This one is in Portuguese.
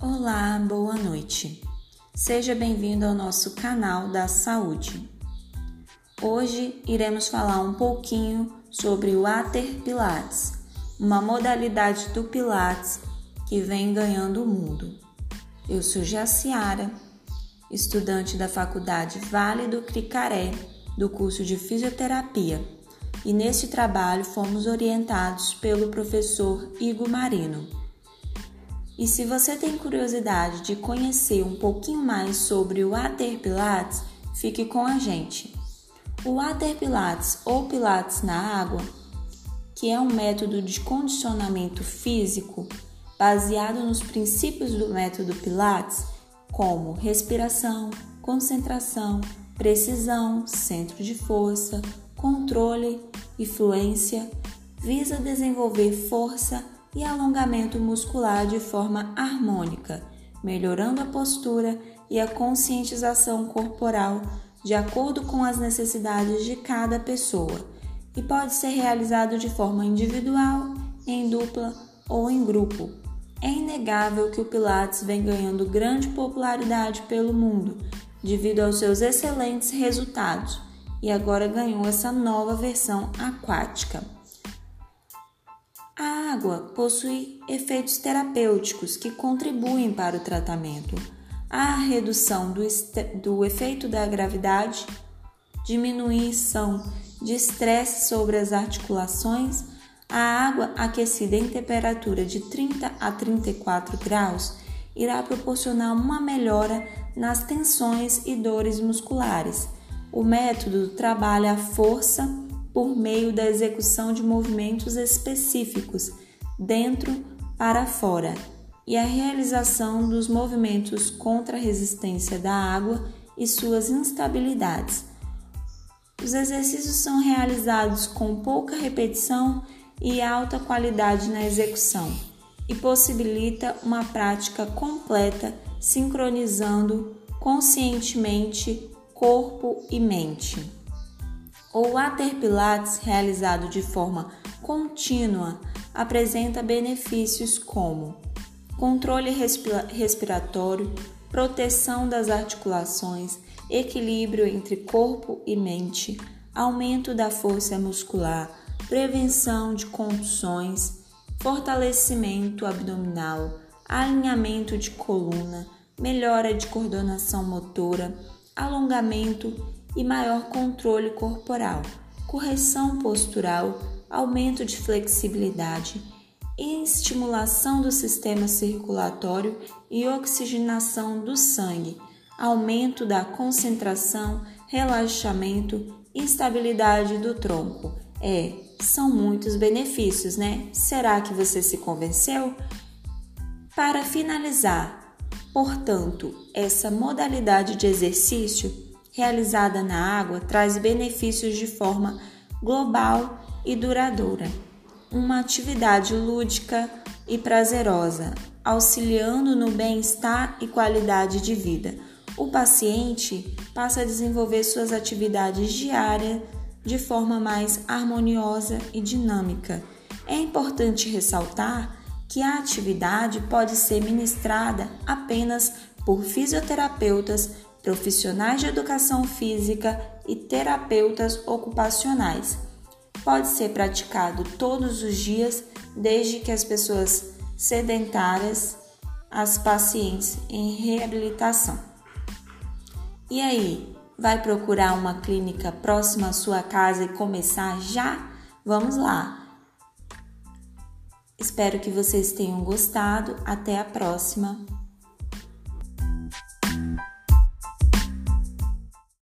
Olá, boa noite. Seja bem-vindo ao nosso canal da saúde. Hoje iremos falar um pouquinho sobre o Ater Pilates, uma modalidade do Pilates que vem ganhando o mundo. Eu sou Jaciara, estudante da Faculdade Vale do Cricaré, do curso de Fisioterapia, e neste trabalho fomos orientados pelo professor Igor Marino. E se você tem curiosidade de conhecer um pouquinho mais sobre o Ater Pilates, fique com a gente. O Ater Pilates ou Pilates na água, que é um método de condicionamento físico baseado nos princípios do método Pilates, como respiração, concentração, precisão, centro de força, controle e fluência, visa desenvolver força e alongamento muscular de forma harmônica, melhorando a postura e a conscientização corporal de acordo com as necessidades de cada pessoa e pode ser realizado de forma individual, em dupla ou em grupo. É inegável que o Pilates vem ganhando grande popularidade pelo mundo devido aos seus excelentes resultados e agora ganhou essa nova versão aquática. A água possui efeitos terapêuticos que contribuem para o tratamento. A redução do, do efeito da gravidade, diminuição de estresse sobre as articulações, a água aquecida em temperatura de 30 a 34 graus irá proporcionar uma melhora nas tensões e dores musculares. O método trabalha a força por meio da execução de movimentos específicos, dentro para fora, e a realização dos movimentos contra a resistência da água e suas instabilidades. Os exercícios são realizados com pouca repetição e alta qualidade na execução e possibilita uma prática completa sincronizando conscientemente corpo e mente. O Water Pilates, realizado de forma contínua, apresenta benefícios como controle respiratório, proteção das articulações, equilíbrio entre corpo e mente, aumento da força muscular, prevenção de contusões, fortalecimento abdominal, alinhamento de coluna, melhora de coordenação motora, alongamento e maior controle corporal, correção postural, aumento de flexibilidade, estimulação do sistema circulatório e oxigenação do sangue, aumento da concentração, relaxamento e estabilidade do tronco. É, são muitos benefícios, né? Será que você se convenceu? Para finalizar, portanto, essa modalidade de exercício realizada na água traz benefícios de forma global e duradoura. Uma atividade lúdica e prazerosa, auxiliando no bem-estar e qualidade de vida. O paciente passa a desenvolver suas atividades diárias de forma mais harmoniosa e dinâmica. É importante ressaltar que a atividade pode ser ministrada apenas por fisioterapeutas profissionais de educação física e terapeutas ocupacionais. Pode ser praticado todos os dias, desde que as pessoas sedentárias, as pacientes em reabilitação. E aí, vai procurar uma clínica próxima à sua casa e começar já? Vamos lá! Espero que vocês tenham gostado. Até a próxima!